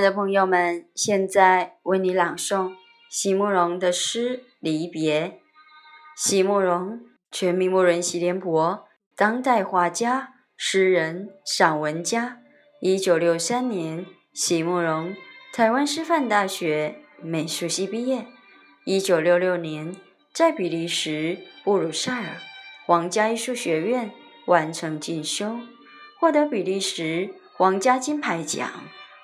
的朋友们，现在为你朗诵席慕容的诗《离别》。席慕容，全名慕人席联博，当代画家、诗人、散文家。一九六三年，席慕容台湾师范大学美术系毕业。一九六六年，在比利时布鲁塞尔皇家艺术学院完成进修，获得比利时皇家金牌奖。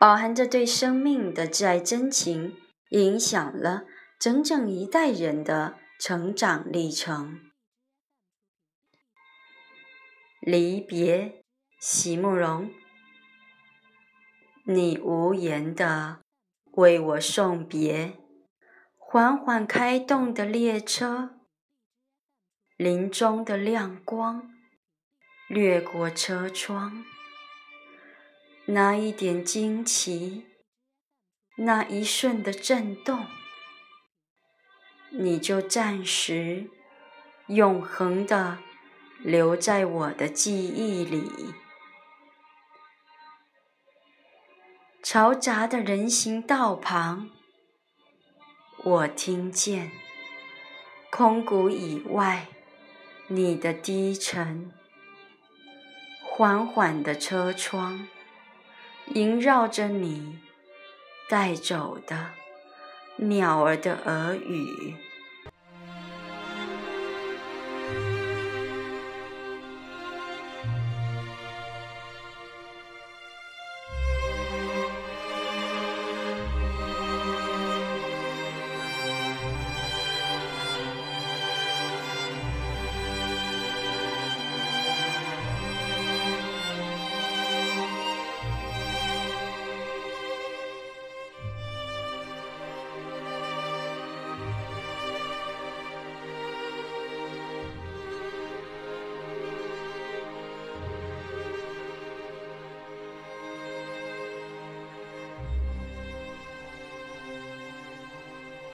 饱含着对生命的挚爱真情，影响了整整一代人的成长历程。离别，席慕容，你无言的为我送别，缓缓开动的列车，林中的亮光掠过车窗。那一点惊奇，那一瞬的震动，你就暂时、永恒的留在我的记忆里。嘈杂的人行道旁，我听见空谷以外你的低沉，缓缓的车窗。萦绕着你带走的鸟儿的耳语。